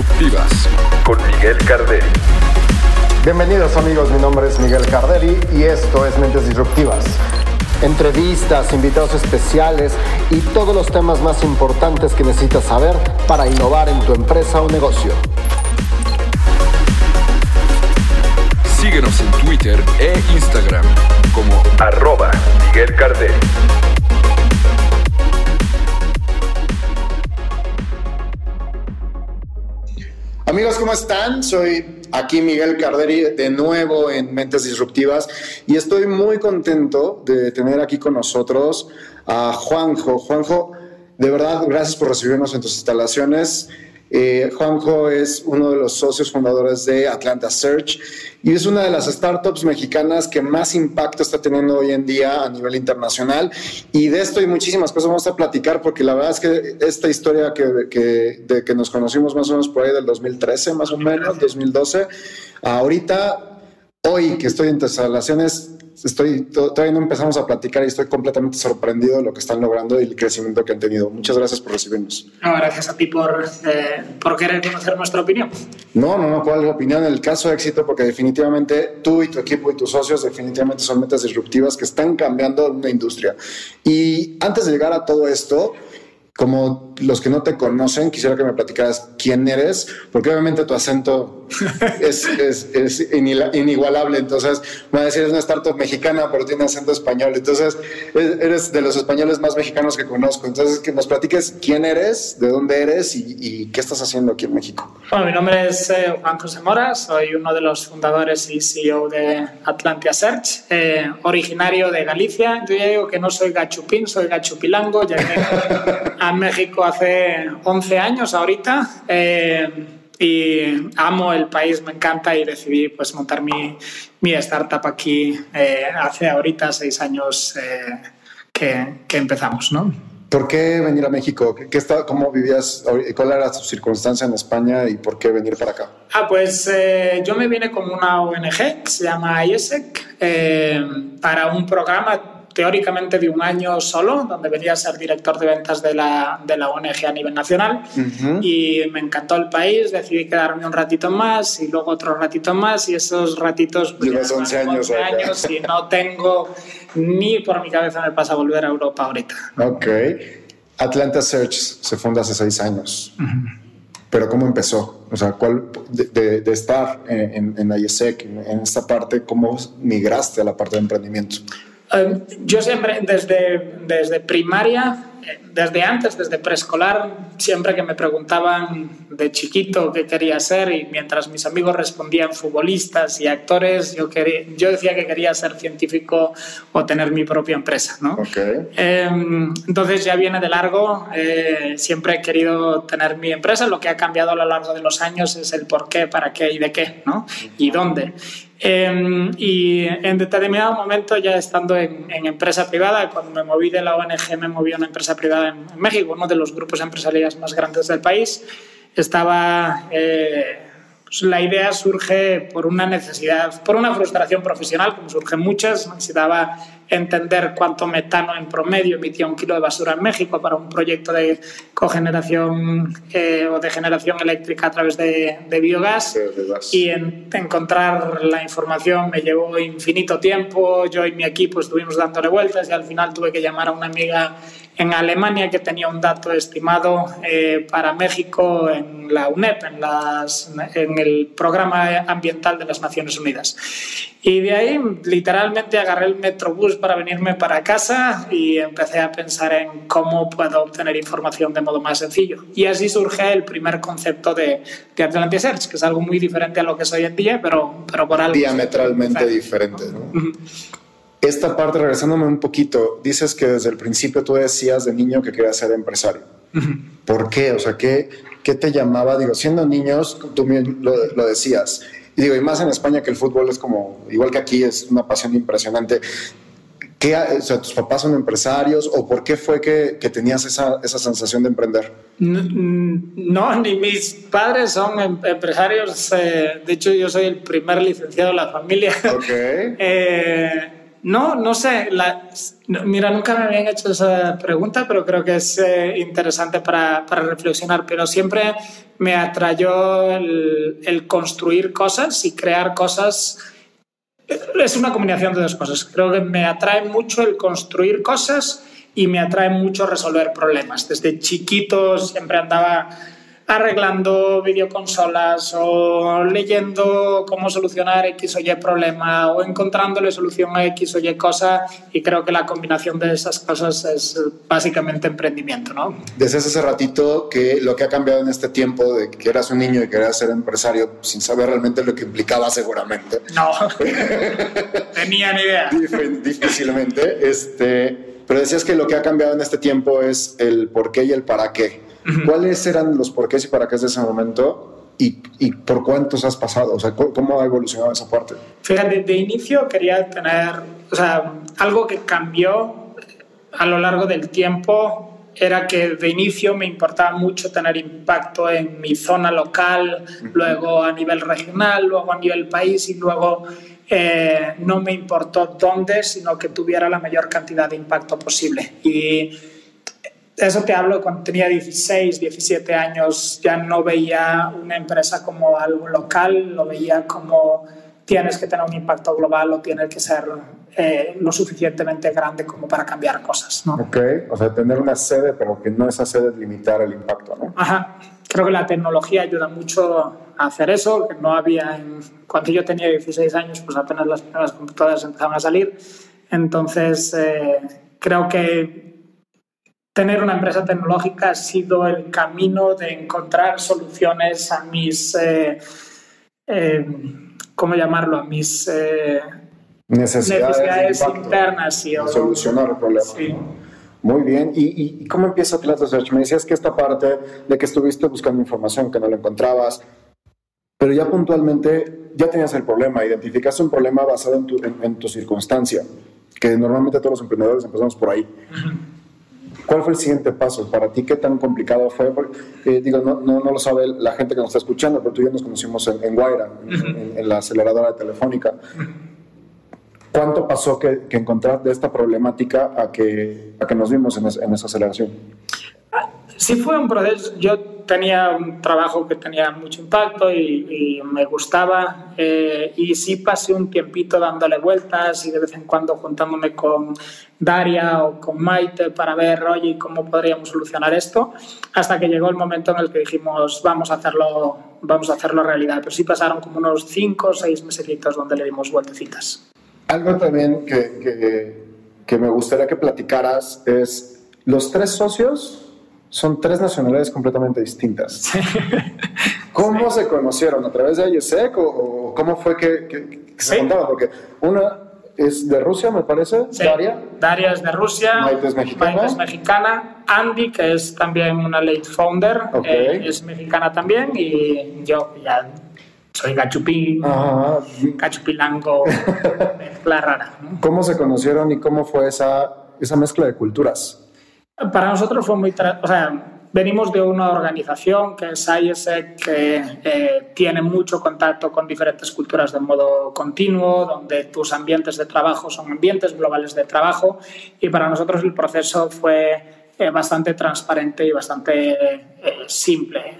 Disruptivas con Miguel Carderi. Bienvenidos amigos, mi nombre es Miguel Carderi y esto es Mentes Disruptivas. Entrevistas, invitados especiales y todos los temas más importantes que necesitas saber para innovar en tu empresa o negocio. Síguenos en Twitter e Instagram como arroba Miguel Carderi. Amigos, ¿cómo están? Soy aquí Miguel Carderi de nuevo en Mentes Disruptivas y estoy muy contento de tener aquí con nosotros a Juanjo. Juanjo, de verdad, gracias por recibirnos en tus instalaciones. Eh, Juanjo es uno de los socios fundadores de Atlanta Search y es una de las startups mexicanas que más impacto está teniendo hoy en día a nivel internacional. Y de esto y muchísimas cosas vamos a platicar porque la verdad es que esta historia que, de que nos conocimos más o menos por ahí del 2013, más o menos, 2012, ahorita, hoy que estoy en tus instalaciones, estoy, todavía no empezamos a platicar y estoy completamente sorprendido de lo que están logrando y el crecimiento que han tenido. Muchas gracias por recibirnos. gracias a ti por, eh, por querer conocer nuestra opinión. No, no, no, ¿cuál es la opinión? En el caso de éxito, porque definitivamente tú y tu equipo y tus socios definitivamente son metas disruptivas que están cambiando una industria. Y antes de llegar a todo esto, como los que no te conocen, quisiera que me platicaras quién eres, porque obviamente tu acento es, es, inigualable. Entonces, me va a decir, es una startup mexicana, pero tiene acento español. Entonces, eres de los españoles más mexicanos que conozco. Entonces, que nos platiques quién eres, de dónde eres y, qué estás haciendo aquí en México. Bueno, mi nombre es eh, Juan José Mora, soy uno de los fundadores y CEO de Atlantia Search, eh, originario de Galicia. Yo ya digo que no soy gachupín, soy gachupilango. Llegué a México hace 11 años ahorita. Eh, y amo el país, me encanta y decidí pues montar mi, mi startup aquí eh, hace ahorita seis años eh, que, que, empezamos, ¿no? ¿Por qué venir a México? ¿Qué, está, ¿Cómo vivías? ¿Cuál era tu circunstancia en España y por qué venir para acá? Ah, pues eh, yo me vine con una ONG que se llama IESEC para un programa teóricamente de un año solo, donde venía a ser director de ventas de la, de la ONG a nivel nacional. Y me encantó el país, decidí quedarme un ratito más y luego otro ratito más. Y esos ratitos. Llevas 11 años. años y no tengo ni por mi cabeza me pasa volver a Europa ahorita. Ok. Atlanta Search se funda hace seis años. Pero ¿cómo empezó? O sea, ¿cuál, de, de, estar en, en IESEC, en esta parte, ¿cómo migraste a la parte de emprendimiento? Em, yo siempre, desde, desde primaria, desde antes, desde preescolar, siempre que me preguntaban de chiquito qué quería ser y mientras mis amigos respondían futbolistas y actores, yo, quería, yo decía que quería ser científico o tener mi propia empresa. ¿no? Em, entonces ya viene de largo, eh, siempre he querido tener mi empresa, lo que ha cambiado a lo largo de los años es el por qué, para qué y de qué, ¿no? y dónde. Em, y en determinado momento, ya estando en, empresa privada, cuando me moví de la ONG, me moví a una empresa privada en, México, uno de los grupos empresariales más grandes del país, estaba... Eh, pues la idea surge por una necesidad, por una frustración profesional, como surgen muchas. Necesitaba entender cuánto metano en promedio emitía un kilo de basura en México para un proyecto de cogeneración eh, o de generación eléctrica a través de, biogás. y en, encontrar la información me llevó infinito tiempo. Yo y mi equipo estuvimos dándole vueltas y al final tuve que llamar a una amiga en Alemania que tenía un dato estimado eh, para México en la UNEP, en, las, en el Programa Ambiental de las Naciones Unidas. Y de ahí literalmente agarré el Metrobús para venirme para casa y empecé a pensar en cómo puedo obtener información de modo más sencillo. Y así surge el primer concepto de, de Atlantic Search, que es algo muy diferente a lo que es hoy en día, pero, pero por algo... Diametralmente diferente. ¿no? Esta parte, regresándome un poquito, dices que desde el principio tú decías de niño que querías ser empresario. ¿Por qué? O sea, ¿qué, ¿qué, te llamaba? Digo, siendo niños, tú lo, lo decías. Y digo, y más en España que el fútbol es como, igual que aquí, es una pasión impresionante. ¿Qué, o sea, ¿Tus papás son empresarios o por qué fue que, que tenías esa, esa, sensación de emprender? No, ni mis padres son em, empresarios. Eh, de hecho, yo soy el primer licenciado de la familia. Okay. eh, no, no sé. mira, nunca me habían hecho esa pregunta, pero creo que es eh, interesante para, para, reflexionar. Pero siempre me atrayó el, el, construir cosas y crear cosas. Es una combinación de dos cosas. Creo que me atrae mucho el construir cosas y me atrae mucho resolver problemas. Desde chiquito siempre andaba arreglando videoconsolas o leyendo cómo solucionar X o Y problema o encontrándole solución a X o Y cosa y creo que la combinación de esas cosas es básicamente emprendimiento, ¿no? Desde hace ratito que lo que ha cambiado en este tiempo de que eras un niño y querías ser empresario sin saber realmente lo que implicaba seguramente. No, tenía ni idea. Difícilmente, este, pero decías que lo que ha cambiado en este tiempo es el por qué y el para qué. ¿Cuáles eran los porqués y para qué de ese momento? Y, y, por cuántos has pasado? O sea, ¿cómo ha evolucionado esa parte? Fíjate, de inicio quería tener, o sea, algo que cambió a lo largo del tiempo era que de inicio me importaba mucho tener impacto en mi zona local, luego a nivel regional, luego a nivel país y luego eh, no me importó dónde, sino que tuviera la mayor cantidad de impacto posible. Y eso te hablo cuando tenía 16, 17 años, ya no veía una empresa como algo local, lo veía como tienes que tener un impacto global o tienes que ser eh, lo suficientemente grande como para cambiar cosas. ¿no? Ok, o sea, tener una sede, pero que no esa sede limitar el impacto, ¿no? Ajá, creo que la tecnología ayuda mucho a hacer eso, que no había, en, cuando yo tenía 16 años, pues apenas las primeras computadoras empezaban a salir, entonces eh, creo que tener una empresa tecnológica ha sido el camino de encontrar soluciones a mis, eh, eh, ¿cómo llamarlo? A mis eh, necesidades, internas. Y, solucionar problemas. Sí. Muy bien. ¿Y, cómo empieza Atlas Search? Me decías que esta parte de que estuviste buscando información, que no la encontrabas, pero ya puntualmente ya tenías el problema, identificaste un problema basado en tu, en tu circunstancia, que normalmente todos los emprendedores empezamos por ahí. ¿Cuál fue el siguiente paso para ti? ¿Qué tan complicado fue? Eh, digo, no, no, lo sabe la gente que nos está escuchando, pero tú y yo nos conocimos en, en Guaira, en, la aceleradora telefónica. ¿Cuánto pasó que, que encontrar de esta problemática a que, a que nos vimos en, en esa aceleración? Sí fue un proceso. Yo tenía un trabajo que tenía mucho impacto y, me gustaba eh, y sí pasé un tiempito dándole vueltas y de vez en cuando juntándome con Daria o con Maite para ver, oye, cómo podríamos solucionar esto, hasta que llegó el momento en el que dijimos, vamos a hacerlo, vamos a hacerlo realidad. Pero sí pasaron como unos cinco o seis mesecitos donde le dimos vueltecitas. Algo también que, que, que me gustaría que platicaras es, los tres socios son tres nacionalidades completamente distintas. ¿Cómo se conocieron? ¿A través de IESEC o, cómo fue que, se contaban? Porque una es de Rusia, me parece, Daria. Daria es de Rusia. Maite es mexicana. es mexicana. Andy, que es también una late founder, eh, es mexicana también. Y yo ya soy gachupín, gachupilango, mezcla rara. ¿Cómo se conocieron y cómo fue esa, esa mezcla de culturas? Para nosotros fue muy... O sea, venimos de una organización que es IESEC, que eh, tiene mucho contacto con diferentes culturas de modo continuo, donde tus ambientes de trabajo son ambientes globales de trabajo y para nosotros el proceso fue eh, bastante transparente y bastante eh, simple.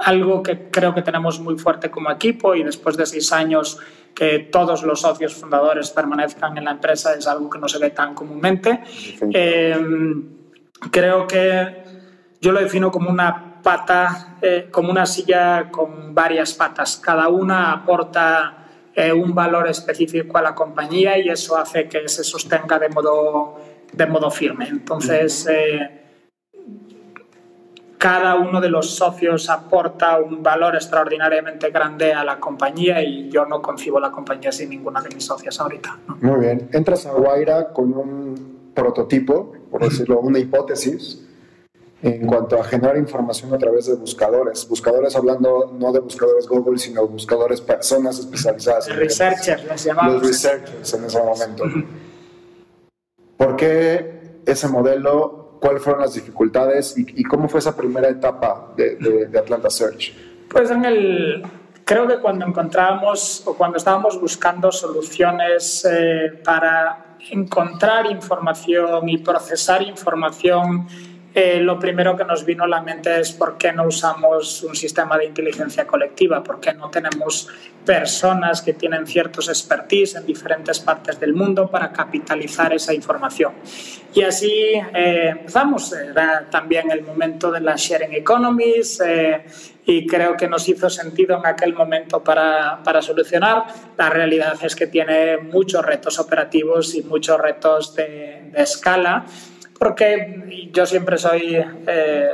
algo que creo que tenemos muy fuerte como equipo y después de seis años que todos los socios fundadores permanezcan en la empresa es algo que no se ve tan comúnmente creo que yo lo defino como una pata, eh, como una silla con varias patas. Cada una aporta eh, un valor específico a la compañía y eso hace que se sostenga de modo, de modo firme. Entonces, eh, cada uno de los socios aporta un valor extraordinariamente grande a la compañía y yo no concibo la compañía sin ninguna de mis socias ahorita. Muy bien. Entras a Guaira con un prototipo, por decirlo, una hipótesis en cuanto a generar información a través de buscadores. Buscadores hablando no de buscadores Google, sino buscadores personas especializadas. Researchers, les llamamos. Los researchers en ese momento. ¿Por qué ese modelo? ¿Cuáles fueron las dificultades? ¿Y, cómo fue esa primera etapa de, de, Atlanta Search? Pues en el, creo que cuando encontrábamos o cuando estábamos buscando soluciones eh, para encontrar información y procesar información, eh, lo primero que nos vino a la mente es por qué no usamos un sistema de inteligencia colectiva, por qué no tenemos personas que tienen ciertos expertise en diferentes partes del mundo para capitalizar esa información. Y así eh, empezamos, era también el momento de las sharing economies y creo que nos hizo sentido en aquel momento para, para, solucionar. La realidad es que tiene muchos retos operativos y muchos retos de, de escala, porque yo siempre soy eh,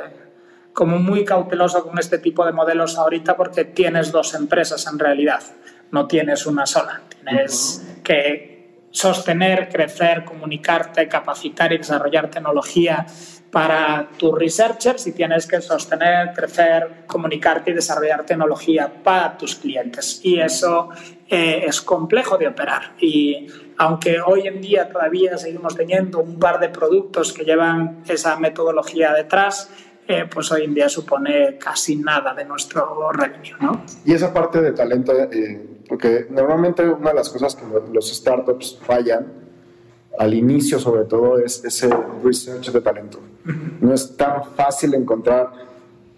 como muy cauteloso con este tipo de modelos ahorita porque tienes dos empresas en realidad, no tienes una sola. Tienes que sostener, crecer, comunicarte, capacitar y desarrollar tecnología para tus researchers y tienes que sostener, crecer, comunicarte y desarrollar tecnología para tus clientes. Y eso eh, es complejo de operar. Y aunque hoy en día todavía seguimos teniendo un par de productos que llevan esa metodología detrás, eh, pues hoy en día supone casi nada de nuestro revenue. ¿no? Y esa parte de talento, eh, porque normalmente una de las cosas que los startups fallan al inicio sobre todo es ese research de talento. No es tan fácil encontrar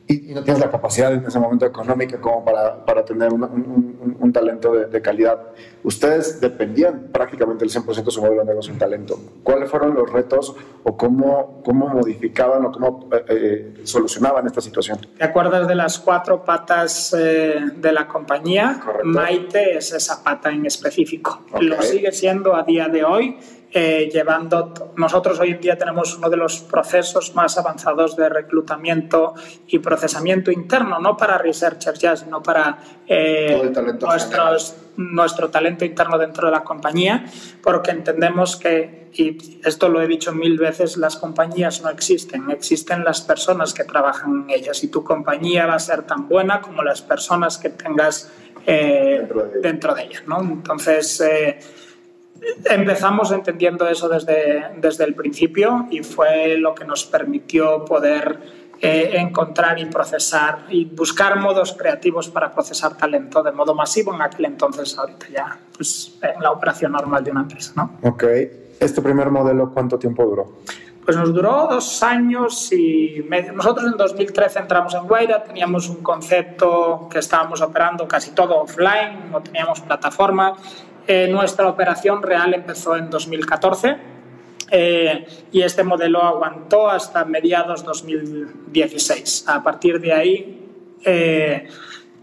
y, no tienes la capacidad en ese momento económica como para, para tener un, un, talento de, de, calidad. Ustedes dependían prácticamente el 100% de su modelo de negocio en talento. ¿Cuáles fueron los retos o cómo, cómo modificaban o cómo eh, eh, solucionaban esta situación? ¿Te acuerdas de las cuatro patas eh, de la compañía? Correcto. Maite es esa pata en específico. Okay. Lo sigue siendo a día de hoy eh, llevando. Nosotros hoy en día tenemos uno de los procesos más avanzados de reclutamiento y procesamiento interno, no para researchers ya, sino para eh, nuestros, nuestro talento interno dentro de la compañía, porque entendemos que, y esto lo he dicho mil veces, las compañías no existen, existen las personas que trabajan en ellas y tu compañía va a ser tan buena como las personas que tengas eh, dentro, de dentro, de ellas. ¿no? Entonces, eh, empezamos entendiendo eso desde, desde el principio y fue lo que nos permitió poder eh, encontrar y procesar y buscar modos creativos para procesar talento de modo masivo en aquel entonces, ahorita ya, pues en la operación normal de una empresa. ¿no? Ok. ¿Este primer modelo cuánto tiempo duró? Pues nos duró dos años y medio. Nosotros en 2013 entramos en Guaira, teníamos un concepto que estábamos operando casi todo offline, no teníamos plataforma eh, nuestra operación real empezó en 2014 eh, y este modelo aguantó hasta mediados 2016. A partir de ahí eh,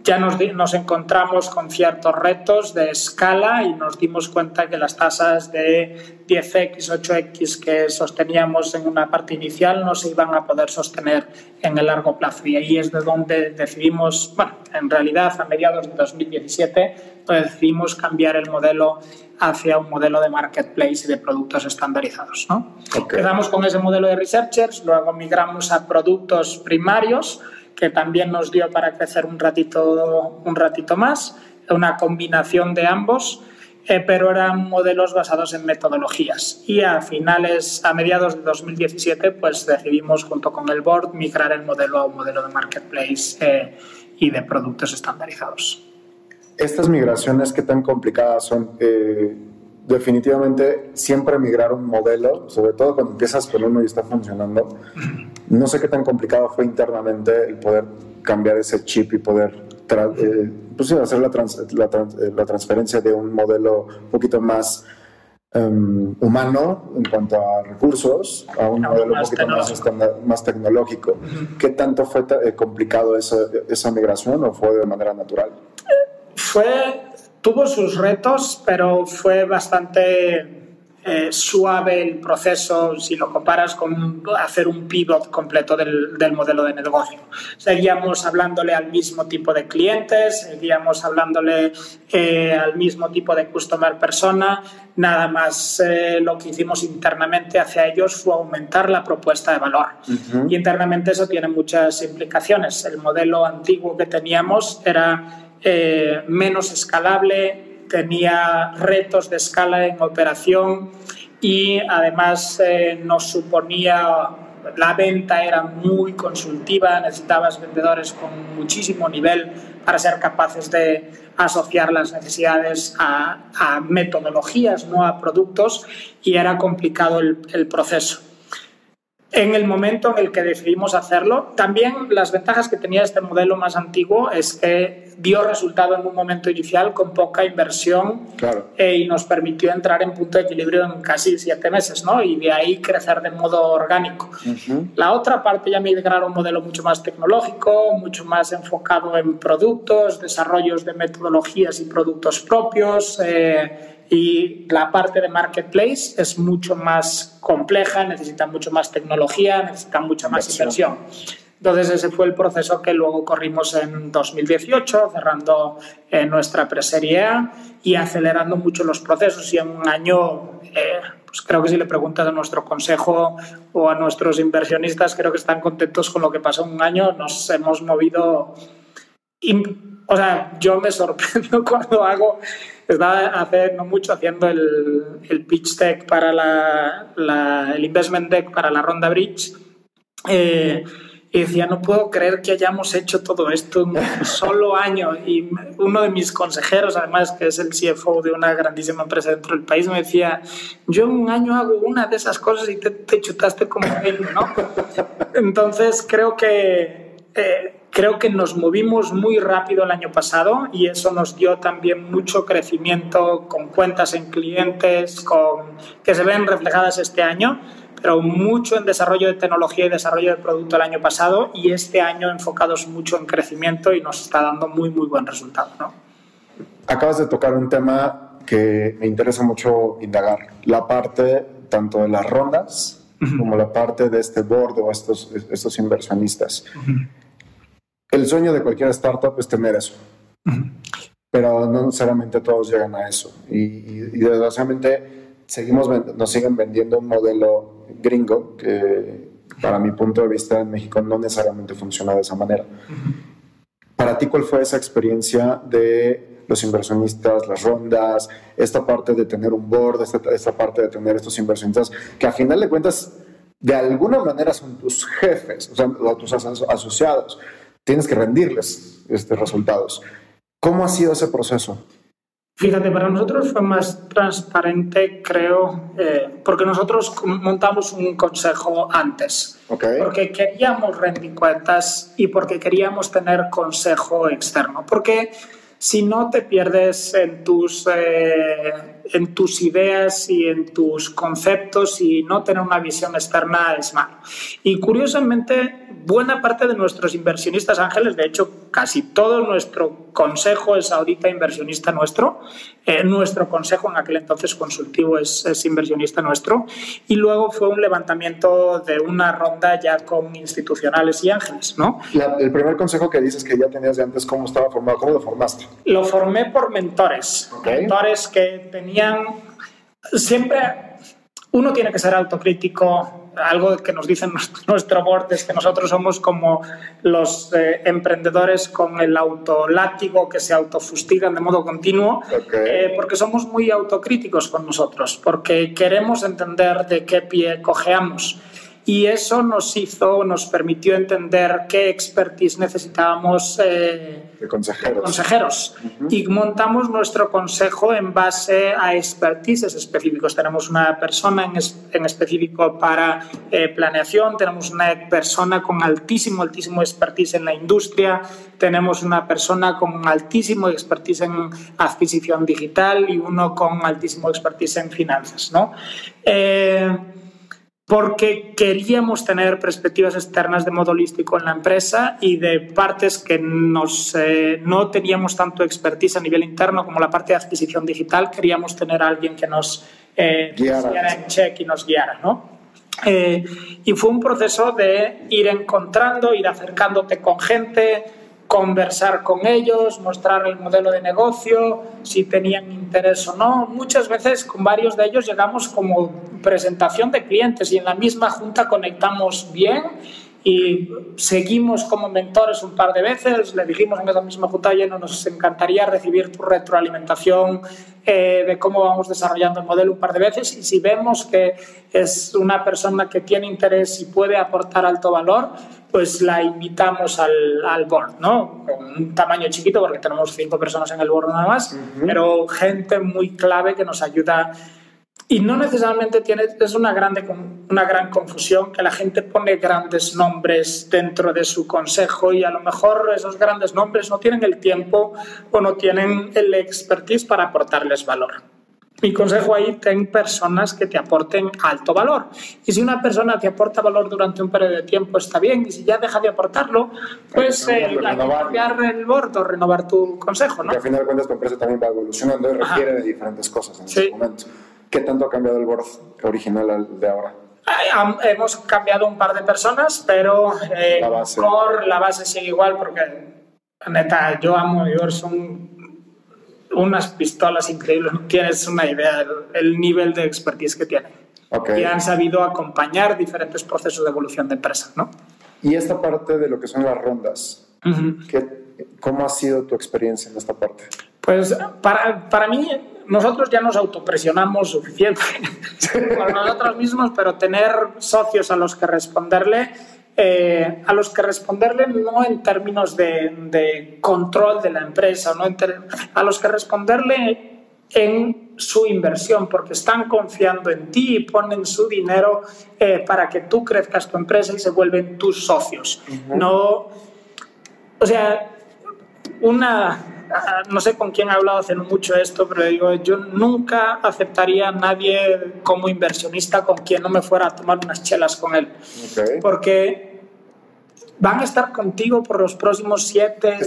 ya nos, nos, encontramos con ciertos retos de escala y nos dimos cuenta que las tasas de 10x, 8x que sosteníamos en una parte inicial no se iban a poder sostener en el largo plazo. Y ahí es de donde decidimos, bueno, en realidad a mediados de 2017 decidimos cambiar el modelo hacia un modelo de marketplace y de productos estandarizados. ¿no? Okay. Empezamos con ese modelo de researchers, luego migramos a productos primarios, que también nos dio para crecer un ratito, un ratito más, una combinación de ambos, eh, pero eran modelos basados en metodologías. Y a finales, a mediados de 2017, pues decidimos junto con el board migrar el modelo a un modelo de marketplace eh, y de productos estandarizados. Estas migraciones, ¿qué tan complicadas son? Eh, definitivamente siempre migrar un modelo, sobre todo cuando empiezas con uno y está funcionando. No sé qué tan complicado fue internamente el poder cambiar ese chip y poder eh, pues hacer la, trans la, trans la, transferencia de un modelo un poquito más um, humano en cuanto a recursos a un modelo un poquito más, tecnológico. estanda- más tecnológico. ¿Qué tanto fue eh, complicado esa, esa migración o fue de manera natural? Fue, tuvo sus retos, pero fue bastante eh, suave el proceso si lo comparas con hacer un pivot completo del, del modelo de negocio. Seguíamos hablándole al mismo tipo de clientes, seguíamos hablándole eh, al mismo tipo de customer persona, nada más eh, lo que hicimos internamente hacia ellos fue aumentar la propuesta de valor. Ujú. Y internamente eso tiene muchas implicaciones. El modelo antiguo que teníamos era eh, menos escalable, tenía retos de escala en operación y además eh, nos suponía la venta era muy consultiva, necesitabas vendedores con muchísimo nivel para ser capaces de asociar las necesidades a, metodologías, no a productos, y era complicado el proceso en el momento en el que decidimos hacerlo. También las ventajas que tenía este modelo más antiguo es que dio resultado en un momento inicial con poca inversión eh, y nos permitió entrar en punto de equilibrio en casi siete meses, ¿no? Y de ahí crecer de modo orgánico. La otra parte ya migrar a un modelo mucho más tecnológico, mucho más enfocado en productos, desarrollos de metodologías y productos propios. Eh, y la parte de marketplace es mucho más compleja, necesita mucho más tecnología, necesita mucha más inversión. Entonces ese fue el proceso que luego corrimos en 2018, cerrando eh, nuestra preserie A y acelerando mucho los procesos. Y en un año, eh, pues creo que si le preguntas a nuestro consejo o a nuestros inversionistas, creo que están contentos con lo que pasó en un año, nos hemos movido... O sea, yo me sorprendo cuando hago estaba hace no mucho haciendo el, el pitch deck para la, el investment deck para la ronda bridge. Eh, y decía, no puedo creer que hayamos hecho todo esto en un solo año. Y uno de mis consejeros, además, que es el CFO de una grandísima empresa dentro del país, me decía, yo en un año hago una de esas cosas y te, te chutaste como 20, ¿no? Entonces, creo que eh, Creo que nos movimos muy rápido el año pasado y eso nos dio también mucho crecimiento con cuentas en clientes con, que se ven reflejadas este año, pero mucho en desarrollo de tecnología y desarrollo de producto el año pasado y este año enfocados mucho en crecimiento y nos está dando muy, muy buen resultado. ¿no? Acabas de tocar un tema que me interesa mucho indagar, la parte tanto de las rondas como la parte de este board o estos, estos inversionistas el sueño de cualquier startup es tener eso. Pero no necesariamente todos llegan a eso. Y, desgraciadamente seguimos, nos siguen vendiendo un modelo gringo que para mi punto de vista en México no necesariamente funciona de esa manera. Para ti, ¿cuál fue esa experiencia de los inversionistas, las rondas, esta parte de tener un board, esta, parte de tener estos inversionistas, que a final de cuentas, de alguna manera son tus jefes, o sea, tus asociados, tienes que rendirles este, resultados. ¿Cómo ha sido ese proceso? Fíjate, para nosotros fue más transparente, creo, eh, porque nosotros montamos un consejo antes. Porque queríamos rendir cuentas y porque queríamos tener consejo externo. Porque si no te pierdes en tus, eh, en tus ideas y en tus conceptos y no tener una visión externa es malo. Y curiosamente, buena parte de nuestros inversionistas ángeles, de hecho casi todo nuestro consejo es ahorita inversionista nuestro, eh, nuestro consejo en aquel entonces consultivo es, es, inversionista nuestro, y luego fue un levantamiento de una ronda ya con institucionales y ángeles. ¿no? el primer consejo que dices que ya tenías de antes, ¿cómo estaba formado? ¿Cómo lo formaste? Lo formé por mentores, mentores que tenían siempre, uno tiene que ser autocrítico, algo que nos dice nuestro board es que nosotros somos como los eh, emprendedores con el autolátigo que se autofustigan de modo continuo, eh, porque somos muy autocríticos con nosotros, porque queremos entender de qué pie cojeamos y eso nos hizo, nos permitió entender qué expertise necesitábamos eh, de consejeros. consejeros. Y montamos nuestro consejo en base a expertises específicos. Tenemos una persona en, en específico para eh, planeación, tenemos una persona con altísimo, altísimo expertise en la industria, tenemos una persona con altísimo expertise en adquisición digital y uno con altísimo expertise en finanzas. ¿no? Eh, porque queríamos tener perspectivas externas de modo holístico en la empresa y de partes que nos, eh, no teníamos tanto expertise a nivel interno como la parte de adquisición digital, queríamos tener a alguien que nos eh, guiara en check y nos guiara, ¿no? Eh, y fue un proceso de ir encontrando, ir acercándote con gente, conversar con ellos, mostrar el modelo de negocio, si tenían interés o no. Muchas veces con varios de ellos llegamos como presentación de clientes y en la misma junta conectamos bien y seguimos como mentores un par de veces, le dijimos en esa misma junta, no nos encantaría recibir tu retroalimentación eh, de cómo vamos desarrollando el modelo un par de veces y si vemos que es una persona que tiene interés y puede aportar alto valor, pues la invitamos al, al board, ¿no? Con un tamaño chiquito porque tenemos cinco personas en el board nada más, pero gente muy clave que nos ayuda y no necesariamente tiene, es una, grande, una gran confusión que la gente pone grandes nombres dentro de su consejo y a lo mejor esos grandes nombres no tienen el tiempo o no tienen el expertise para aportarles valor. Mi consejo ahí, ten personas que te aporten alto valor. Y si una persona te aporta valor durante un periodo de tiempo, está bien. Y si ya deja de aportarlo, pues eh, cambiar el board o renovar tu consejo. ¿no? al final de cuentas tu empresa también va evolucionando y requiere de diferentes cosas en ese momento. ¿Qué tanto ha cambiado el board original al de ahora? Hemos cambiado un par de personas, pero eh, la, base. Core, la base sigue igual porque, neta, yo amo York, son unas pistolas increíbles. No tienes una idea del quién de expertise que tienen. Okay. Y han sabido acompañar diferentes procesos de evolución de empresa, ¿no? Y esta parte de lo que son las rondas, ¿cómo ha sido tu experiencia en esta parte? Pues para, para mí nosotros ya nos autopresionamos suficiente con nosotros mismos, pero tener socios a los que responderle, eh, a los que responderle no en términos de, control de la empresa, no a los que responderle en su inversión, porque están confiando en ti y ponen su dinero eh, para que tú crezcas tu empresa y se vuelven tus socios. No, o sea, una no sé con quién he hablado hace mucho esto, pero digo, yo nunca aceptaría a nadie como inversionista con quien no me fuera a tomar unas chelas con él. Porque van a estar contigo por los próximos siete,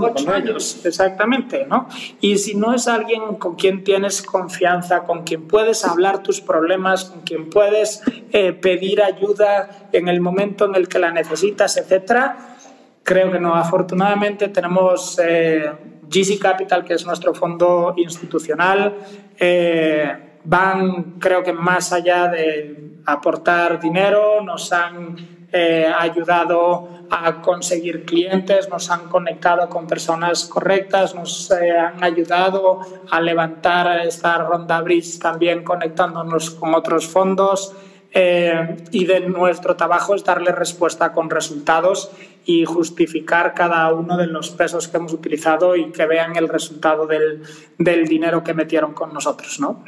ocho años. Exactamente, ¿no? Y si no es alguien con quien tienes confianza, con quien puedes hablar tus problemas, con quien puedes eh, pedir ayuda en el momento en el que la necesitas, etcétera, creo que no. Afortunadamente tenemos eh, GC Capital, que es nuestro fondo institucional. Eh, van, creo que más allá de aportar dinero, nos han eh, ayudado a conseguir clientes, nos han conectado con personas correctas, nos han ayudado a levantar esta ronda Bridge también conectándonos con otros fondos. Eh, y de nuestro trabajo es darle respuesta con resultados y justificar cada uno de los pesos que hemos utilizado y que vean el resultado del, del dinero que metieron con nosotros, ¿no?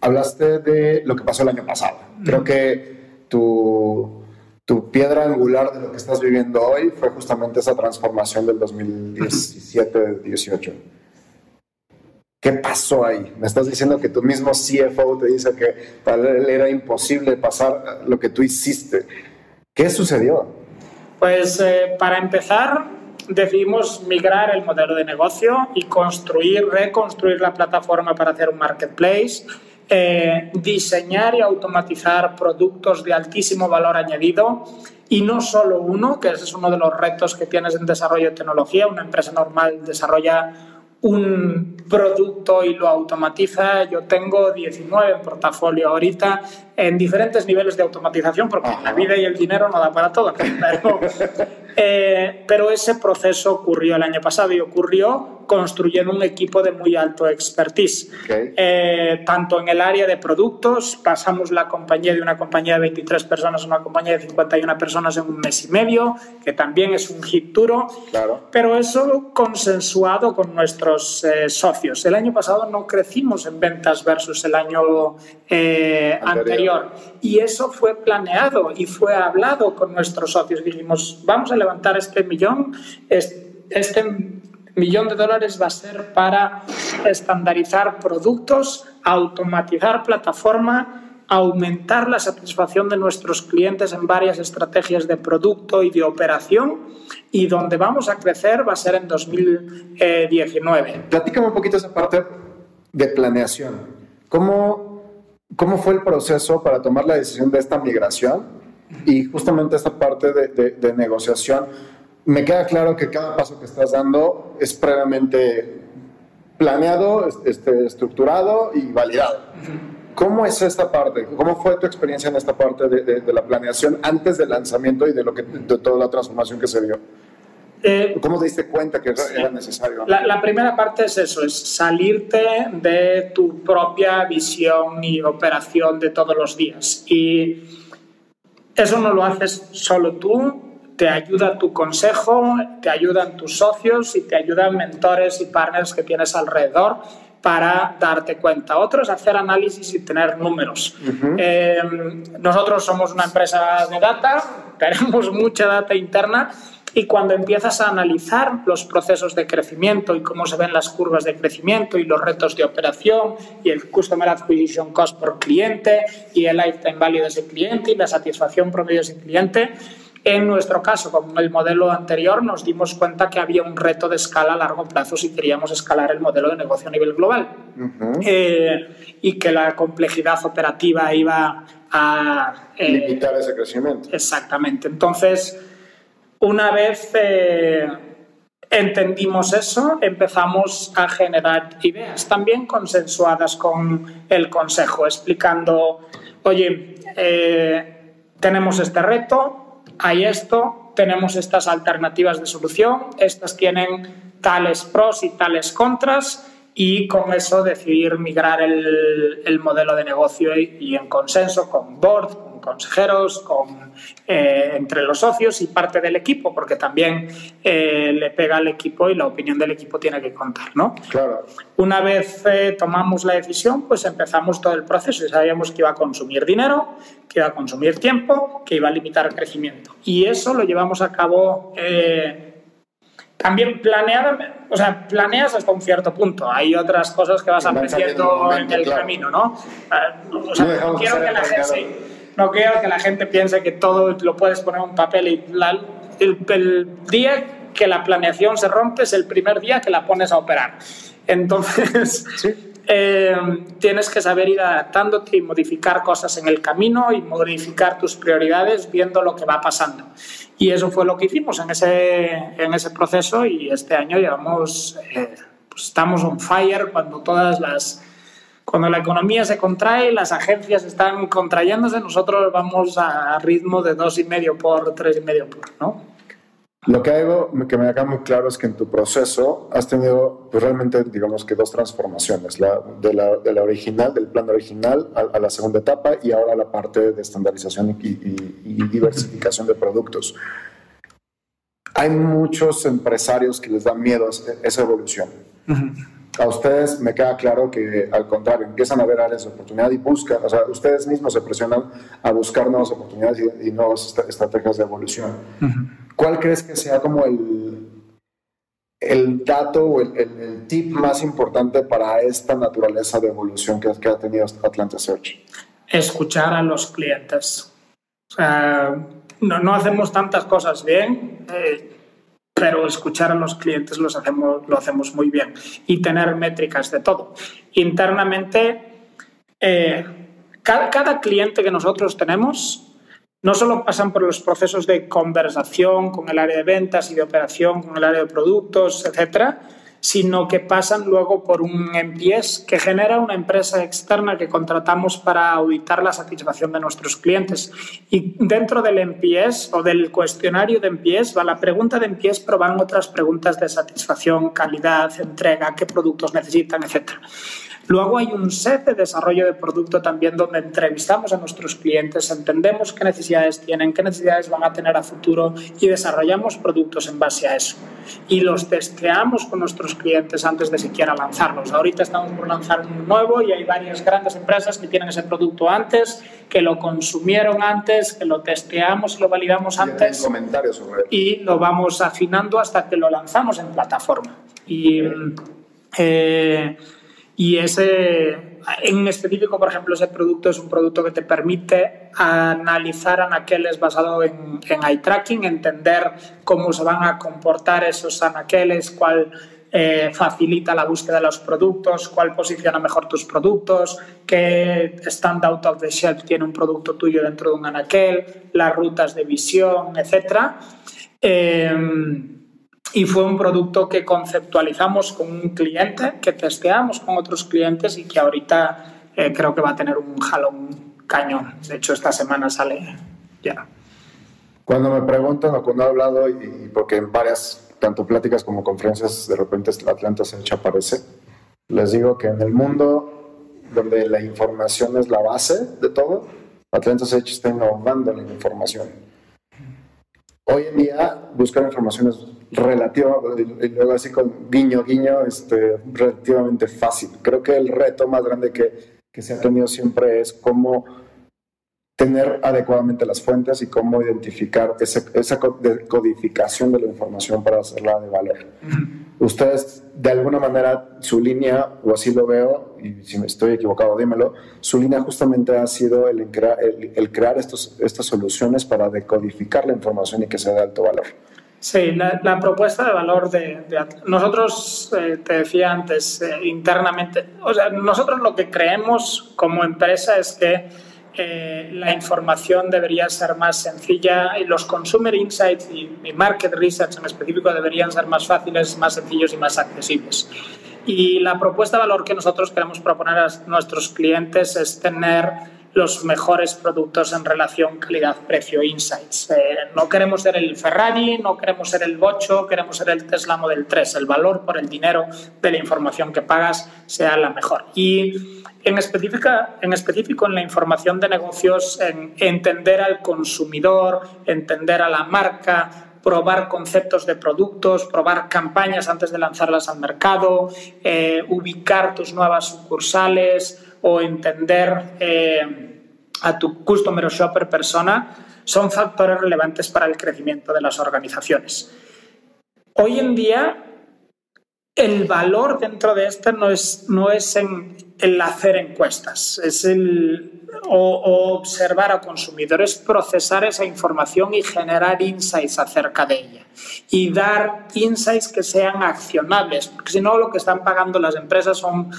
Hablaste de lo que pasó el año pasado. Creo que tu, tu piedra angular de lo que estás viviendo hoy fue justamente esa transformación del 2017-18. ¿Qué pasó ahí? Me estás diciendo que tu mismo CFO te dice que para era imposible pasar lo que tú hiciste. ¿Qué sucedió? Pues eh, para empezar, decidimos migrar el modelo de negocio y construir, reconstruir la plataforma para hacer un marketplace, eh, diseñar y automatizar productos de altísimo valor añadido y no solo uno, que ese es uno de los retos que tienes en desarrollo de tecnología. Una empresa normal desarrolla un producto y lo automatiza. Yo tengo 19 en portafolio ahorita en diferentes niveles de automatización porque la vida y el dinero no da para todo. Pero, eh, pero ese proceso ocurrió el año pasado y ocurrió construyendo un equipo de muy alto expertise. Eh, tanto en el área de productos, pasamos la compañía de una compañía de 23 personas a una compañía de 51 personas en un mes y medio, que también es un hit duro, claro. pero eso consensuado con nuestros eh, socios. El año pasado no crecimos en ventas versus el año eh, anterior. y eso fue planeado y fue hablado con nuestros socios. Dijimos, vamos a levantar este millón, este millón de dólares va a ser para estandarizar productos, automatizar plataforma, aumentar la satisfacción de nuestros clientes en varias estrategias de producto y de operación y donde vamos a crecer va a ser en 2019. Platícame un poquito esa parte de planeación. ¿Cómo, cómo fue el proceso para tomar la decisión de esta migración y justamente esta parte de, de negociación? Me queda claro que cada paso que estás dando es previamente planeado, este, estructurado y validado. ¿Cómo es esta parte? ¿Cómo fue tu experiencia en esta parte de, la planeación antes del lanzamiento y de, lo que, de toda la transformación que se dio? Eh, ¿Cómo te diste cuenta que era necesario? La, la, primera parte es eso, es salirte de tu propia visión y operación de todos los días. Y eso no lo haces solo tú, te ayuda tu consejo, te ayudan tus socios y te ayudan mentores y partners que tienes alrededor para darte cuenta. Otro es hacer análisis y tener números. Eh, nosotros somos una empresa de data, tenemos mucha data interna y cuando empiezas a analizar los procesos de crecimiento y cómo se ven las curvas de crecimiento y los retos de operación y el Customer Acquisition Cost por cliente y el Lifetime Value de ese cliente y la satisfacción promedio de ese cliente, en nuestro caso, con el modelo anterior, nos dimos cuenta que había un reto de escala a largo plazo si queríamos escalar el modelo de negocio a nivel global eh, y que la complejidad operativa iba a... Eh, Limitar ese crecimiento. Exactamente. Entonces, una vez eh, entendimos eso, empezamos a generar ideas, también consensuadas con el Consejo, explicando, oye, tenemos este reto, hay esto, tenemos estas alternativas de solución, estas tienen tales pros y tales contras y con eso decidir migrar el, modelo de negocio y, en consenso con board, consejeros, con, eh, entre los socios y parte del equipo, porque también eh, le pega al equipo y la opinión del equipo tiene que contar, ¿no? Claro. Una vez eh, tomamos la decisión, pues empezamos todo el proceso y sabíamos que iba a consumir dinero, que iba a consumir tiempo, que iba a limitar el crecimiento. Y eso lo llevamos a cabo también planeadamente, o sea, planeas hasta un cierto punto. Hay otras cosas que vas apreciando en el camino, ¿no? O sea, no, quiero que la gente, no quiero que la gente piense que todo lo puedes poner en un papel y el, día que la planeación se rompe es el primer día que la pones a operar. Entonces, eh, tienes que saber ir adaptándote y modificar cosas en el camino y modificar tus prioridades viendo lo que va pasando. Y eso fue lo que hicimos en ese, en ese proceso y este año llevamos, eh, pues estamos on fire cuando todas las... Cuando la economía se contrae, las agencias están contrayéndose, nosotros vamos a ritmo de dos y medio por tres y medio por, ¿no? Lo que hago, que me haga muy claro es que en tu proceso has tenido pues, realmente, digamos que dos transformaciones, la, de, la, de la original, del plan original a, la segunda etapa y ahora la parte de estandarización y, diversificación de productos. Hay muchos empresarios que les da miedo a esa evolución. A ustedes me queda claro que al contrario, empiezan a ver áreas de oportunidad y buscan, o sea, ustedes mismos se presionan a buscar nuevas oportunidades y, nuevas estrategias de evolución. ¿Cuál crees que sea como el, el dato o el, tip más importante para esta naturaleza de evolución que, ha tenido Atlanta Search? Escuchar a los clientes. O sea, no, no hacemos tantas cosas bien, eh, pero escuchar a los clientes los hacemos, lo hacemos muy bien y tener métricas de todo. Internamente, eh, cada, cliente que nosotros tenemos no solo pasan por los procesos de conversación con el área de ventas y de operación, con el área de productos, etcétera, sino que pasan luego por un MPS que genera una empresa externa que contratamos para auditar la satisfacción de nuestros clientes. Y dentro del MPS o del cuestionario de MPS va la pregunta de MPS, pero van otras preguntas de satisfacción, calidad, entrega, qué productos necesitan, etcétera. Luego hay un set de desarrollo de producto también donde entrevistamos a nuestros clientes, entendemos qué necesidades tienen, qué necesidades van a tener a futuro y desarrollamos productos en base a eso. Y los testeamos con nuestros clientes antes de siquiera lanzarlos. Ahorita estamos por lanzar un nuevo y hay varias grandes empresas que tienen ese producto antes, que lo consumieron antes, que lo testeamos y lo validamos antes. Sobre y lo vamos afinando hasta que lo lanzamos en plataforma. Y. Eh, y ese, en específico, por ejemplo, ese producto es un producto que te permite analizar anaqueles basado en, en eye tracking, entender cómo se van a comportar esos anaqueles, cuál eh, facilita la búsqueda de los productos, cuál posiciona mejor tus productos, qué stand out of the shelf tiene un producto tuyo dentro de un anaquel, las rutas de visión, etc. y fue un producto que conceptualizamos con un cliente, que testeamos con otros clientes y que ahorita eh, creo que va a tener un jalón cañón. De hecho, esta semana sale ya. Cuando me preguntan o cuando he hablado, y porque en varias, tanto pláticas como conferencias, de repente Atlanta Edge aparece, les digo que en el mundo donde la información es la base de todo, Atlanta Edge está innovando en la información. Hoy en día, buscar información es relativa, y luego así con guiño, guiño, este, relativamente fácil. Creo que el reto más grande que, que se ha tenido siempre es cómo tener adecuadamente las fuentes y cómo identificar esa codificación de la información para hacerla de valor. Ustedes, de alguna manera, su línea, o así lo veo, y si me estoy equivocado, dímelo, su línea justamente ha sido el, el, crear estos, estas soluciones para decodificar la información y que sea de alto valor. Sí, la, propuesta de valor de, nosotros, eh, te decía antes, eh, internamente, o sea, nosotros lo que creemos como empresa es que eh, la información debería ser más sencilla y los consumer insights y, market research en específico deberían ser más fáciles, más sencillos y más accesibles. Y la propuesta de valor que nosotros queremos proponer a nuestros clientes es tener los mejores productos en relación calidad-precio insights. Eh, no queremos ser el Ferrari, no queremos ser el Bocho, queremos ser el Tesla Model 3. El valor por el dinero de la información que pagas sea la mejor. Y en, específica, en específico en la información de negocios, en entender al consumidor, entender a la marca, probar conceptos de productos, probar campañas antes de lanzarlas al mercado, eh, ubicar tus nuevas sucursales o entender eh, a tu customer o shopper persona, son factores relevantes para el crecimiento de las organizaciones. Hoy en día, el valor dentro de esto no es, no es en el hacer encuestas, es el o, observar a consumidores, procesar esa información y generar insights acerca de ella. Y dar insights que sean accionables, porque si no lo que están pagando las empresas son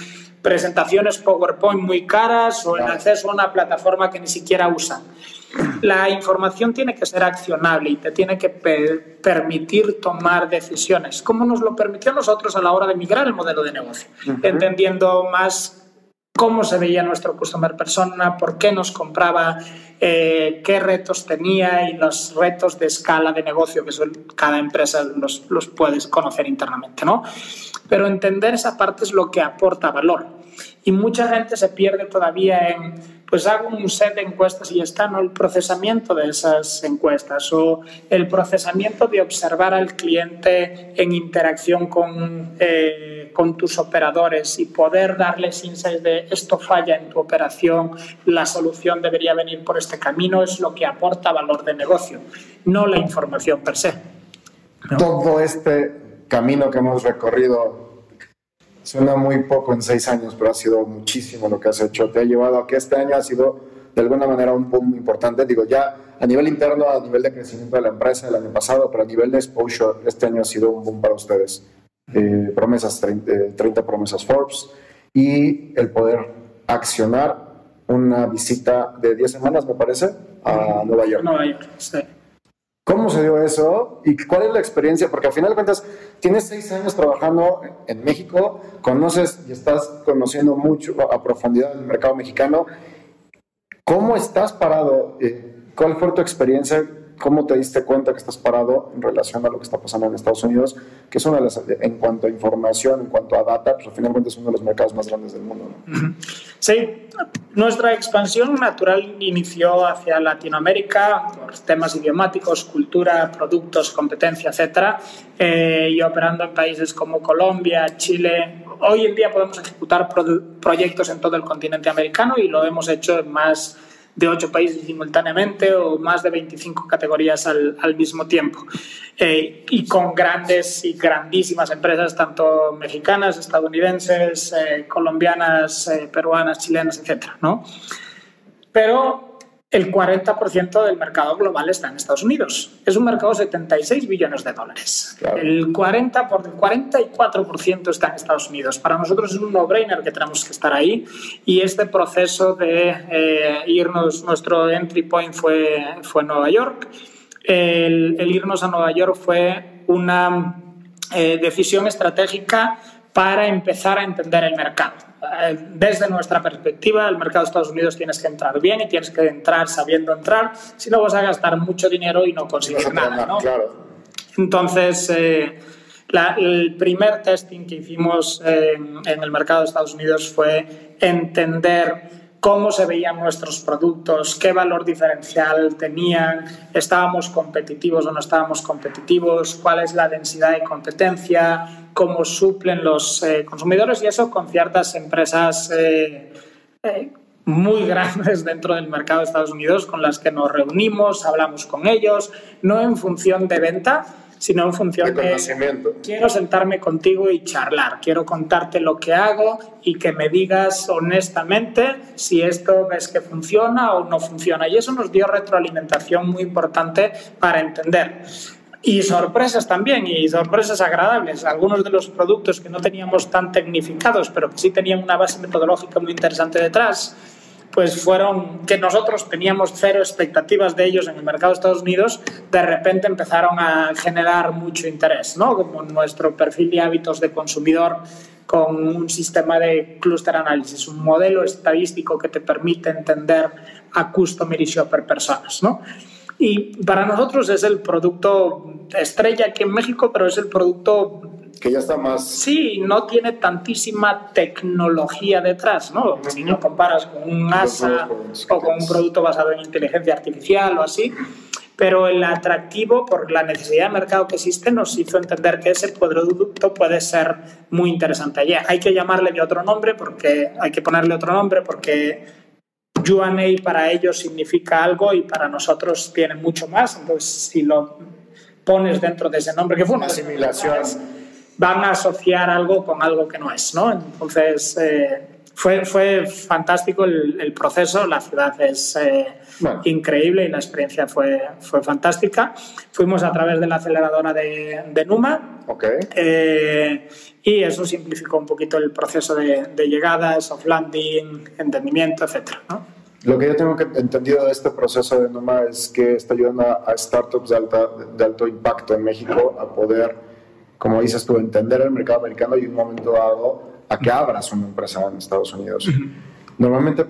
presentaciones PowerPoint muy caras o el acceso a una plataforma que ni siquiera usan. La información tiene que ser accionable y te tiene que permitir tomar decisiones, como nos lo permitió a nosotros a la hora de migrar el modelo de negocio, entendiendo más cómo se veía nuestro customer persona, por qué nos compraba, eh, qué retos tenía y los retos de escala de negocio que cada empresa los, los puedes conocer internamente, ¿no? Pero entender esa parte es lo que aporta valor. Y mucha gente se pierde todavía en, pues hago un set de encuestas y está, ¿no? El procesamiento de esas encuestas o el procesamiento de observar al cliente en interacción con, eh, con tus operadores y poder darles insights de esto falla en tu operación, la solución debería venir por este camino, es lo que aporta valor de negocio, no la información per se. Todo este camino que hemos recorrido Suena muy poco en seis años, pero ha sido muchísimo lo que has hecho. Te ha llevado a que este año ha sido de alguna manera un boom importante. Digo, ya a nivel interno, a nivel de crecimiento de la empresa el año pasado, pero a nivel de exposure, este año ha sido un boom para ustedes. Eh, promesas, 30, 30 eh, promesas Forbes y el poder accionar una visita de 10 semanas, me parece, a Nueva York. Sí. ¿Cómo se dio eso? ¿Y cuál es la experiencia? Porque al final de cuentas, tienes seis años trabajando en México, conoces y estás conociendo mucho a profundidad el mercado mexicano. ¿Cómo estás parado? Eh, ¿Cuál fue tu experiencia ¿Cómo te diste cuenta que estás parado en relación a lo que está pasando en Estados Unidos? Que es en cuanto a información, en cuanto a data, pues finalmente es uno de los mercados más grandes del mundo. Sí, nuestra expansión natural inició hacia Latinoamérica por temas idiomáticos, cultura, productos, competencia, etcétera, eh, y operando en países como Colombia, Chile. Hoy en día podemos ejecutar proyectos en todo el continente americano y lo hemos hecho en más de ocho países simultáneamente o más de 25 categorías al, al mismo tiempo. Eh, y con grandes y grandísimas empresas, tanto mexicanas, estadounidenses, eh, colombianas, eh, peruanas, chilenas, etc. ¿no? Pero el 40% del mercado global está en Estados Unidos. Es un mercado de 76 billones de dólares. El, 40 por, el 44% está en Estados Unidos. Para nosotros es un no-brainer que tenemos que estar ahí y este proceso de eh, irnos, nuestro entry point fue, fue Nueva York. El, irnos a Nueva York fue una eh, decisión estratégica para empezar a entender el mercado. Eh, desde nuestra perspectiva, el mercado de Estados Unidos tienes que entrar bien y tienes que entrar sabiendo entrar, si no vas a gastar mucho dinero y no conseguir nada. ¿no? Entonces, eh, el primer testing que hicimos en, en el mercado de Estados Unidos fue entender cómo se veían nuestros productos, qué valor diferencial tenían, estábamos competitivos o no estábamos competitivos, cuál es la densidad de competencia, cómo suplen los eh, consumidores y eso con ciertas empresas eh, eh, muy grandes dentro del mercado de Estados Unidos con las que nos reunimos, hablamos con ellos, no en función de venta, sino en función de, quiero sentarme contigo y charlar, quiero contarte lo que hago y que me digas honestamente si esto ves que funciona o no funciona. Y eso nos dio retroalimentación muy importante para entender. Y sorpresas también, y sorpresas agradables. Algunos de los productos que no teníamos tan tecnificados, pero que sí tenían una base metodológica muy interesante detrás, pues fueron que nosotros teníamos cero expectativas de ellos en el mercado de Estados Unidos, de repente empezaron a generar mucho interés, ¿no? Como nuestro perfil de hábitos de consumidor con un sistema de cluster análisis, un modelo estadístico que te permite entender a customer y shopper personas, ¿no? Y para nosotros es el producto estrella aquí en México, pero es el producto que ya está más... Sí, no tiene tantísima tecnología detrás, ¿no? Si no comparas con un ASA o con un producto basado en inteligencia artificial o así, pero el atractivo por la necesidad de mercado que existe nos hizo entender que ese producto puede ser muy interesante. hay que llamarle de otro nombre porque hay que ponerle otro nombre porque UA para ellos significa algo y para nosotros tiene mucho más. Entonces, si lo pones dentro de ese nombre, que fue una asimilación van a asociar algo con algo que no es, ¿no? Entonces, eh, fue, fue fantástico el, proceso, la ciudad es eh, increíble y la experiencia fue, fue fantástica. Fuimos a través de la aceleradora de, de Numa okay. Eh, y eso simplificó un poquito el proceso de, de llegada, soft landing, entendimiento, etc. ¿no? Lo que yo tengo entendido de este proceso de Numa es que está ayudando a startups de, alta, de alto impacto en México a poder como dices tú, entender el mercado americano y un momento dado a que abras una empresa en Estados Unidos. Normalmente